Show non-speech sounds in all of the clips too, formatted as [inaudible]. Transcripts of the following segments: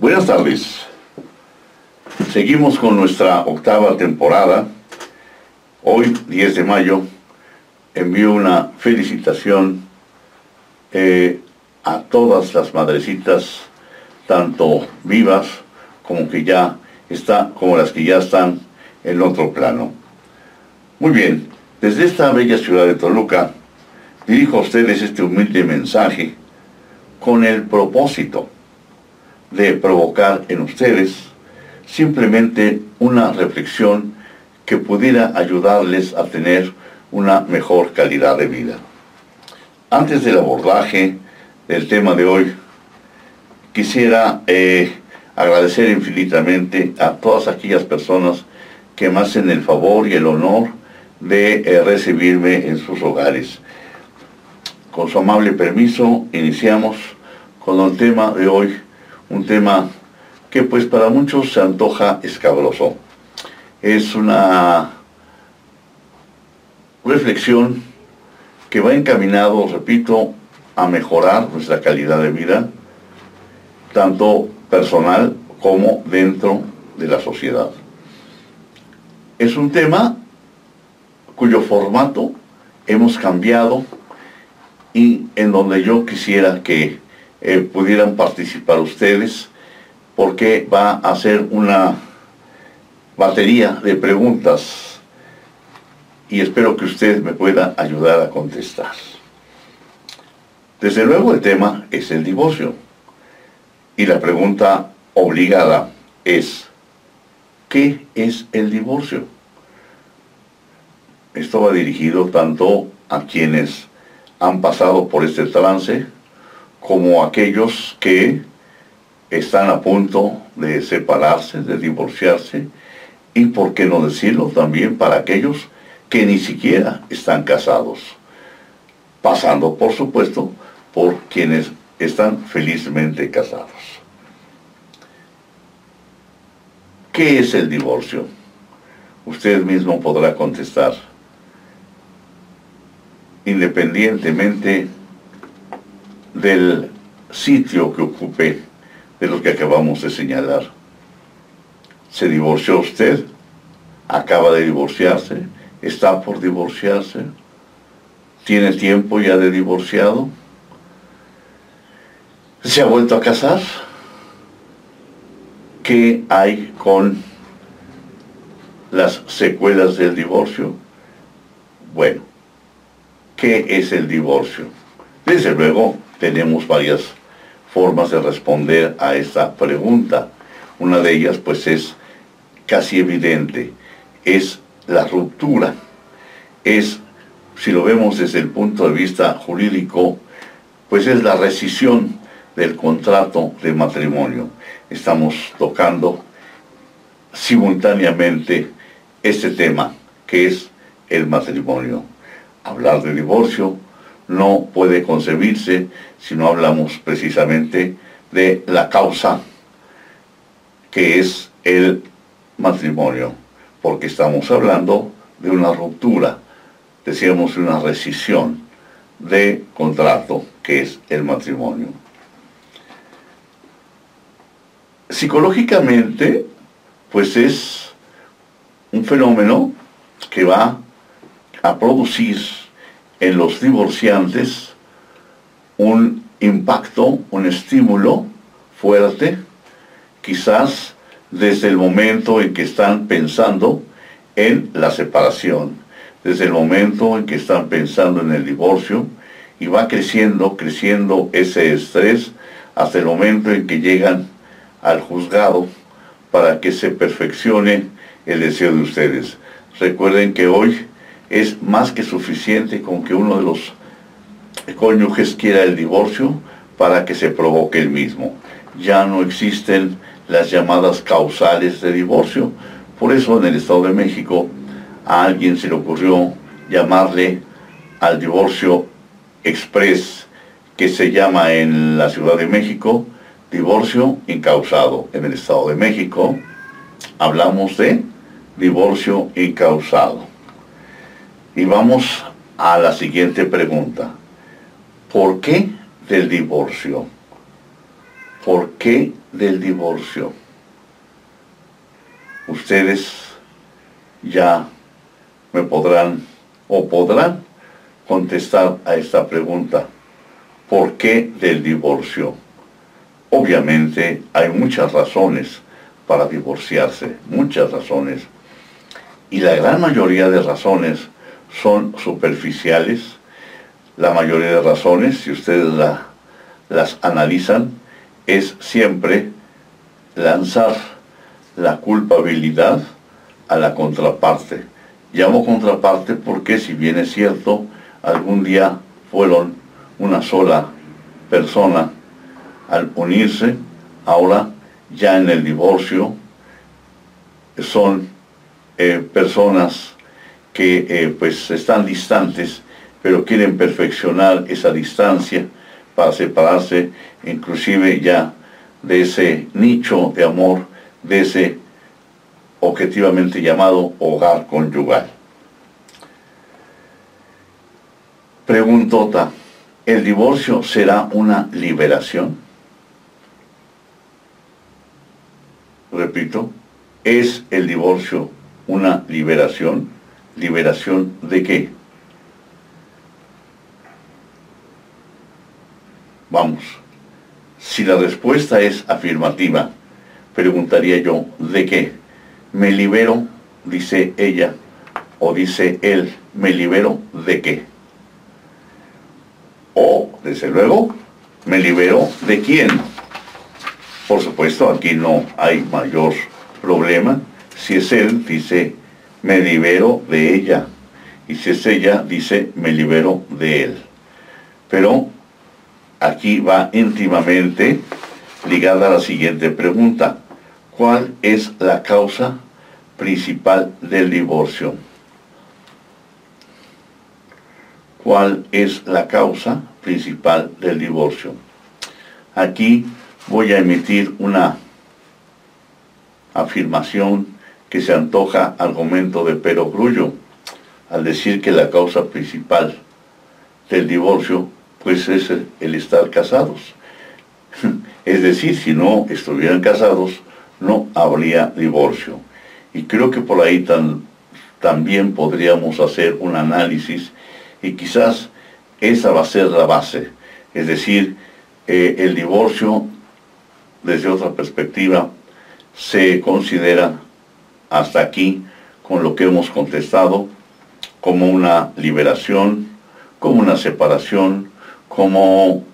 Buenas tardes. Seguimos con nuestra octava temporada. Hoy, 10 de mayo, envío una felicitación eh, a todas las madrecitas, tanto vivas como que ya está, como las que ya están en otro plano. Muy bien, desde esta bella ciudad de Toluca, dirijo a ustedes este humilde mensaje con el propósito de provocar en ustedes simplemente una reflexión que pudiera ayudarles a tener una mejor calidad de vida. Antes del abordaje del tema de hoy, quisiera eh, agradecer infinitamente a todas aquellas personas que me hacen el favor y el honor de eh, recibirme en sus hogares. Con su amable permiso, iniciamos con el tema de hoy, un tema que pues para muchos se antoja escabroso. Es una reflexión que va encaminado, repito, a mejorar nuestra calidad de vida, tanto personal como dentro de la sociedad. Es un tema cuyo formato hemos cambiado y en donde yo quisiera que eh, pudieran participar ustedes porque va a ser una batería de preguntas y espero que usted me pueda ayudar a contestar. Desde luego el tema es el divorcio y la pregunta obligada es, ¿qué es el divorcio? Esto va dirigido tanto a quienes han pasado por este trance como aquellos que están a punto de separarse, de divorciarse, y por qué no decirlo también para aquellos que ni siquiera están casados, pasando por supuesto por quienes están felizmente casados. ¿Qué es el divorcio? Usted mismo podrá contestar, independientemente del sitio que ocupe de lo que acabamos de señalar. ¿Se divorció usted? ¿Acaba de divorciarse? ¿Está por divorciarse? ¿Tiene tiempo ya de divorciado? ¿Se ha vuelto a casar? ¿Qué hay con las secuelas del divorcio? Bueno, ¿qué es el divorcio? Desde luego tenemos varias formas de responder a esta pregunta. Una de ellas pues es casi evidente, es la ruptura, es, si lo vemos desde el punto de vista jurídico, pues es la rescisión del contrato de matrimonio. Estamos tocando simultáneamente este tema, que es el matrimonio. Hablar de divorcio no puede concebirse si no hablamos precisamente de la causa que es el matrimonio, porque estamos hablando de una ruptura, decíamos una rescisión de contrato que es el matrimonio. Psicológicamente, pues es un fenómeno que va a producir en los divorciantes un impacto, un estímulo fuerte, quizás desde el momento en que están pensando en la separación, desde el momento en que están pensando en el divorcio, y va creciendo, creciendo ese estrés hasta el momento en que llegan al juzgado para que se perfeccione el deseo de ustedes. Recuerden que hoy es más que suficiente con que uno de los cónyuges quiera el divorcio para que se provoque el mismo. Ya no existen las llamadas causales de divorcio. Por eso en el Estado de México a alguien se le ocurrió llamarle al divorcio express que se llama en la Ciudad de México divorcio incausado. En el Estado de México hablamos de divorcio incausado. Y vamos a la siguiente pregunta. ¿Por qué del divorcio? ¿por qué del divorcio? Ustedes ya me podrán o podrán contestar a esta pregunta. ¿Por qué del divorcio? Obviamente hay muchas razones para divorciarse, muchas razones. Y la gran mayoría de razones son superficiales. La mayoría de razones, si ustedes las analizan, es siempre lanzar la culpabilidad a la contraparte. Llamo contraparte porque si bien es cierto, algún día fueron una sola persona al unirse, ahora ya en el divorcio son eh, personas que eh, pues están distantes, pero quieren perfeccionar esa distancia para separarse inclusive ya de ese nicho de amor, de ese objetivamente llamado hogar conyugal. Preguntota, ¿el divorcio será una liberación? Repito, ¿es el divorcio una liberación? ¿Liberación de qué? Vamos, si la respuesta es afirmativa, preguntaría yo, ¿de qué? Me libero, dice ella, o dice él, me libero de qué? O, desde luego, me libero de quién. Por supuesto, aquí no hay mayor problema. Si es él, dice, me libero de ella. Y si es ella, dice, me libero de él. Pero aquí va íntimamente ligada a la siguiente pregunta. ¿Cuál es la causa principal del divorcio? ¿Cuál es la causa principal del divorcio? Aquí voy a emitir una afirmación que se antoja argumento de perogrullo al decir que la causa principal del divorcio pues es el, estar casados. [laughs] Es decir, si no estuvieran casados, no habría divorcio. Y creo que por ahí también podríamos hacer un análisis y quizás esa va a ser la base. Es decir, eh, el divorcio, desde otra perspectiva, se considera hasta aquí, con lo que hemos contestado, como una liberación, como una separación, como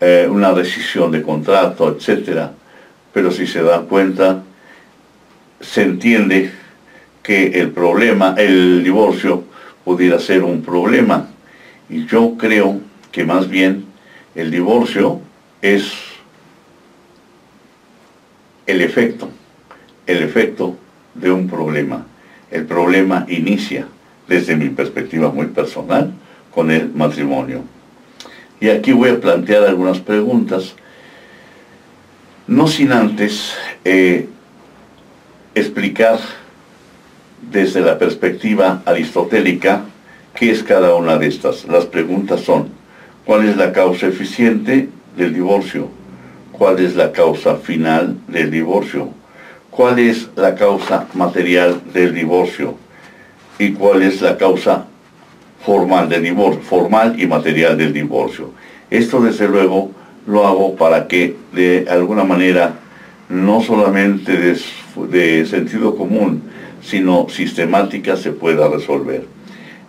eh, una decisión de contrato, etc. Pero si se dan cuenta, se entiende que el problema, el divorcio, pudiera ser un problema. Y yo creo que más bien el divorcio es el efecto, el efecto de un problema. El problema inicia, desde mi perspectiva muy personal, con el matrimonio. Y aquí voy a plantear algunas preguntas, no sin antes eh, explicar desde la perspectiva aristotélica qué es cada una de estas. Las preguntas son, ¿cuál es la causa eficiente del divorcio? ¿Cuál es la causa final del divorcio? ¿Cuál es la causa material del divorcio? ¿Y cuál es la causa formal del divorcio, formal y material del divorcio. Esto desde luego lo hago para que de alguna manera no solamente de, sentido común, sino sistemática se pueda resolver.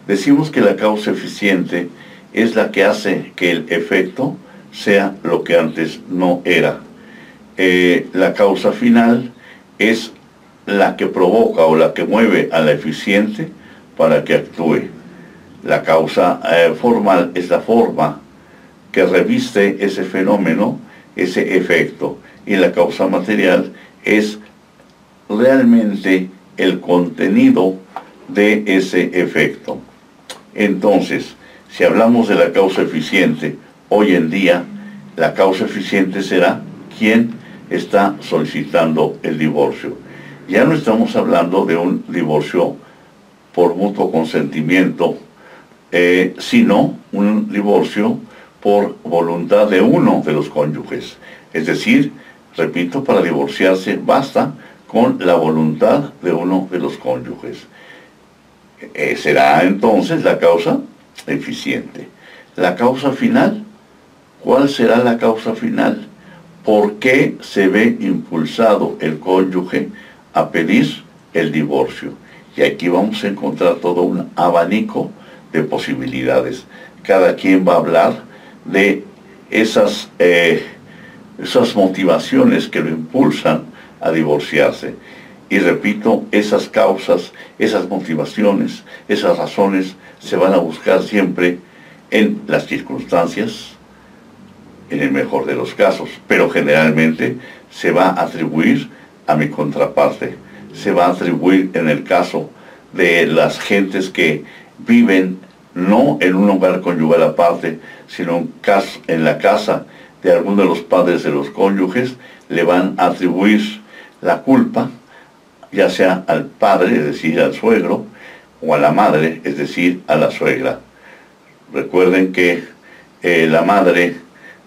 Decimos que la causa eficiente es la que hace que el efecto sea lo que antes no era. Eh, la causa final es la que provoca o la que mueve a la eficiente para que actúe. La causa eh, formal es la forma que reviste ese fenómeno, ese efecto. Y la causa material es realmente el contenido de ese efecto. Entonces, si hablamos de la causa eficiente, hoy en día la causa eficiente será quien está solicitando el divorcio. Ya no estamos hablando de un divorcio por mutuo consentimiento eh, sino un divorcio por voluntad de uno de los cónyuges. Es decir, repito, para divorciarse basta con la voluntad de uno de los cónyuges. Eh, será entonces la causa eficiente. La causa final, ¿cuál será la causa final? ¿Por qué se ve impulsado el cónyuge a pedir el divorcio? Y aquí vamos a encontrar todo un abanico de posibilidades. Cada quien va a hablar de esas, eh, esas motivaciones que lo impulsan a divorciarse. Y repito, esas causas, esas motivaciones, esas razones se van a buscar siempre en las circunstancias, en el mejor de los casos, pero generalmente se va a atribuir a mi contraparte, se va a atribuir en el caso de las gentes que viven no en un hogar conyugal aparte, sino en la casa de alguno de los padres de los cónyuges, le van a atribuir la culpa, ya sea al padre, es decir, al suegro, o a la madre, es decir, a la suegra. Recuerden que eh, la madre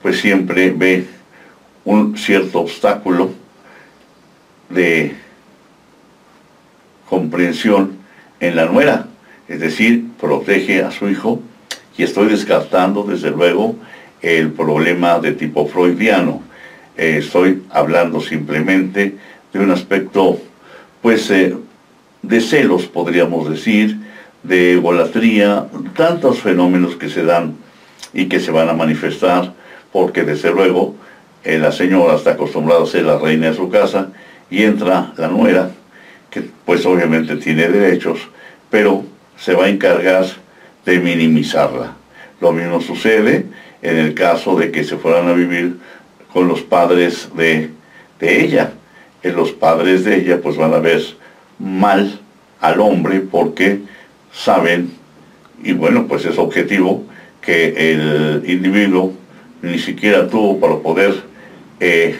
pues siempre ve un cierto obstáculo de comprensión en la nuera, es decir, protege a su hijo y estoy descartando desde luego el problema de tipo freudiano. Eh, estoy hablando simplemente de un aspecto, pues, eh, de celos, podríamos decir, de egolatría, tantos fenómenos que se dan y que se van a manifestar, porque desde luego eh, la señora está acostumbrada a ser la reina de su casa y entra la nuera, que pues obviamente tiene derechos, pero se va a encargar de minimizarla. Lo mismo sucede en el caso de que se fueran a vivir con los padres de, ella. En los padres de ella pues van a ver mal al hombre porque saben, y bueno, pues es objetivo, que el individuo ni siquiera tuvo para poder eh,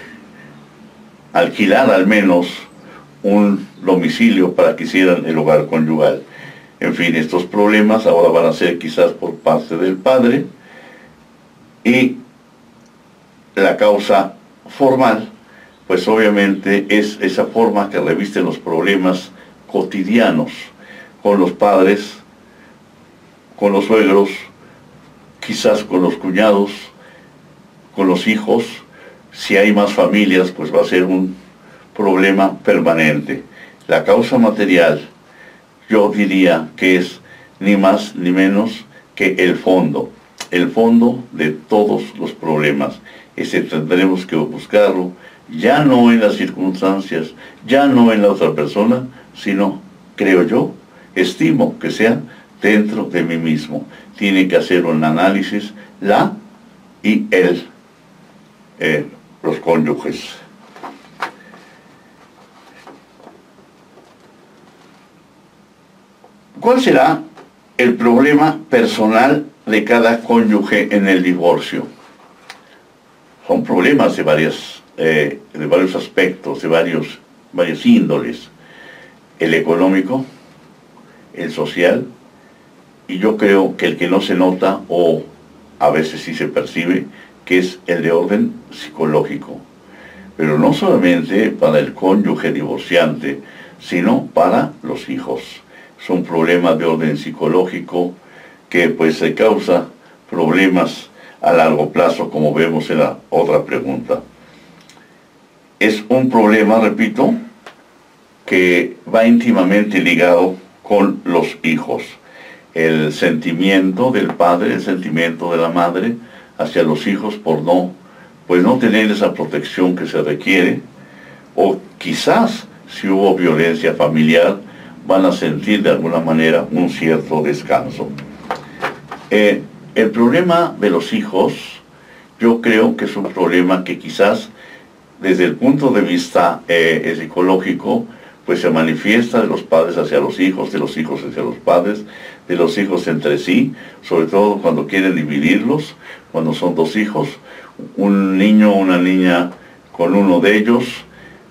alquilar al menos un domicilio para que hicieran el hogar conyugal. En fin, estos problemas ahora van a ser quizás por parte del padre y la causa formal, pues obviamente es esa forma que revisten los problemas cotidianos con los padres, con los suegros, quizás con los cuñados, con los hijos. Si hay más familias, pues va a ser un problema permanente. La causa material yo diría que es ni más ni menos que el fondo, el fondo de todos los problemas. Ese tendremos que buscarlo ya no en las circunstancias, ya no en la otra persona, sino, creo yo, estimo que sea dentro de mí mismo. Tiene que hacer un análisis la y él, los cónyuges. ¿Cuál será el problema personal de cada cónyuge en el divorcio? Son problemas de, varias, eh, de varios aspectos, de varios, varios índoles. El económico, el social, y yo creo que el que no se nota o a veces sí se percibe, que es el de orden psicológico. Pero no solamente para el cónyuge divorciante, sino para los hijos son problemas de orden psicológico que pues se causa problemas a largo plazo, como vemos en la otra pregunta. Es un problema, repito, que va íntimamente ligado con los hijos. El sentimiento del padre, el sentimiento de la madre hacia los hijos por no, pues no tener esa protección que se requiere, o quizás si hubo violencia familiar, van a sentir de alguna manera un cierto descanso. Eh, el problema de los hijos, yo creo que es un problema que quizás desde el punto de vista eh, psicológico, pues se manifiesta de los padres hacia los hijos, de los hijos hacia los padres, de los hijos entre sí, sobre todo cuando quieren dividirlos, cuando son dos hijos, un niño o una niña con uno de ellos,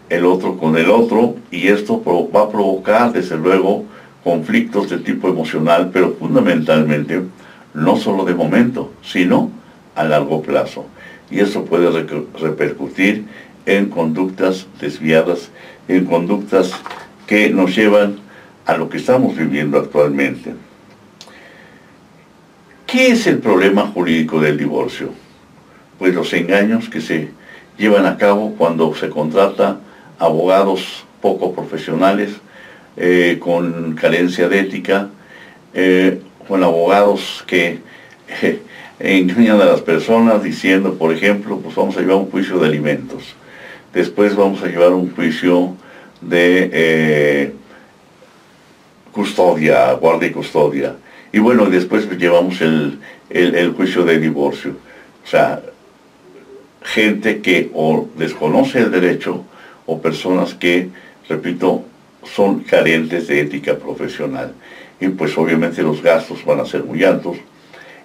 el otro con el otro, y esto va a provocar, desde luego, conflictos de tipo emocional, pero fundamentalmente, no solo de momento, sino a largo plazo. Y eso puede repercutir en conductas desviadas, en conductas que nos llevan a lo que estamos viviendo actualmente. ¿Qué es el problema jurídico del divorcio? Pues los engaños que se llevan a cabo cuando se contrata abogados poco profesionales, eh, con carencia de ética, eh, con abogados que eh, engañan a las personas diciendo, por ejemplo, pues vamos a llevar un juicio de alimentos, después vamos a llevar un juicio de custodia, guardia y custodia, y bueno, después llevamos el, el juicio de divorcio. O sea, gente que o desconoce el derecho o personas que, repito, son carentes de ética profesional. Y pues obviamente los gastos van a ser muy altos.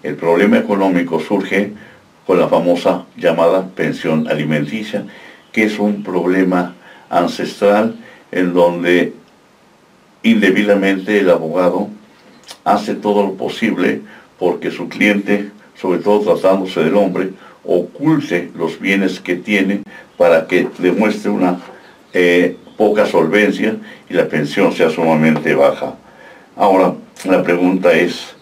El problema económico surge con la famosa llamada pensión alimenticia, que es un problema ancestral en donde indebidamente el abogado hace todo lo posible porque su cliente, sobre todo tratándose del hombre, oculte los bienes que tiene para que demuestre una eh, poca solvencia y la pensión sea sumamente baja. Ahora, la pregunta es,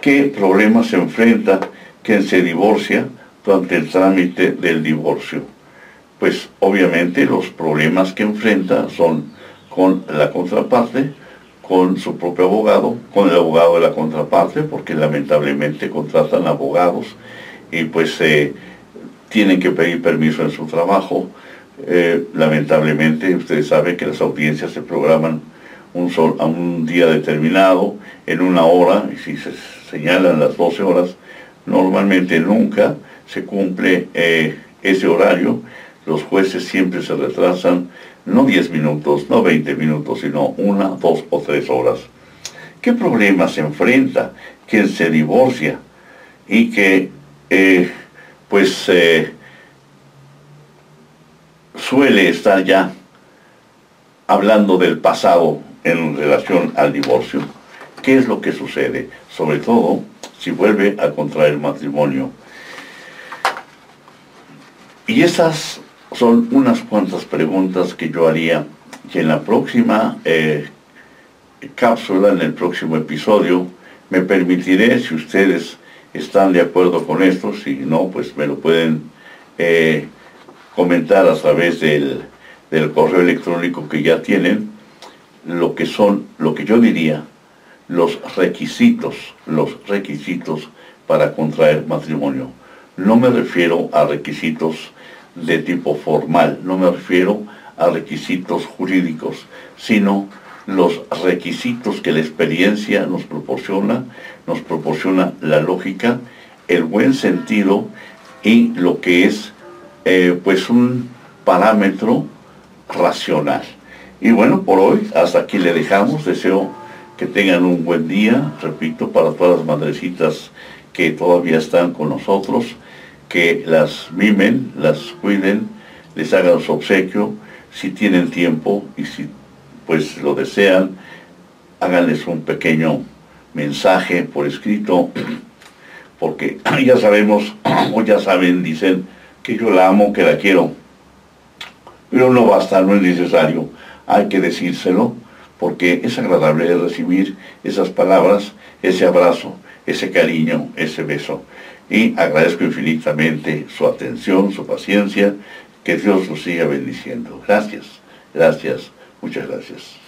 ¿qué problema se enfrenta quien se divorcia durante el trámite del divorcio? Pues obviamente los problemas que enfrenta son con la contraparte, con su propio abogado, con el abogado de la contraparte, porque lamentablemente contratan abogados y pues eh, tienen que pedir permiso en su trabajo. Eh, lamentablemente, ustedes saben que las audiencias se programan un sol, a un día determinado, en una hora, y si se señalan las 12 horas, normalmente nunca se cumple eh, ese horario. Los jueces siempre se retrasan, no 10 minutos, no 20 minutos, sino una, dos o tres horas. ¿Qué problema se enfrenta quien se divorcia y que eh, pues eh, suele estar ya hablando del pasado en relación al divorcio. ¿Qué es lo que sucede? Sobre todo si vuelve a contraer matrimonio. Y esas son unas cuantas preguntas que yo haría que en la próxima eh, cápsula, en el próximo episodio, me permitiré, si ustedes están de acuerdo con esto, si no, pues me lo pueden eh, comentar a través del, del, correo electrónico que ya tienen, lo que son, lo que yo diría, los requisitos, los requisitos para contraer matrimonio. No me refiero a requisitos de tipo formal, no me refiero a requisitos jurídicos, sino los requisitos que la experiencia nos proporciona, nos proporciona la lógica, el buen sentido y lo que es eh, pues un parámetro racional. Y bueno, por hoy hasta aquí le dejamos. Deseo que tengan un buen día, repito, para todas las madrecitas que todavía están con nosotros, que las mimen, las cuiden, les hagan su obsequio, si tienen tiempo y si pues lo desean, háganles un pequeño mensaje por escrito, [clears throat] porque [clears throat] ya sabemos, [clears throat] o ya saben, dicen que yo la amo, que la quiero, pero no basta, no es necesario, hay que decírselo, porque es agradable recibir esas palabras, ese abrazo, ese cariño, ese beso. Y agradezco infinitamente su atención, su paciencia, que Dios los siga bendiciendo. Gracias, gracias. Muchas gracias.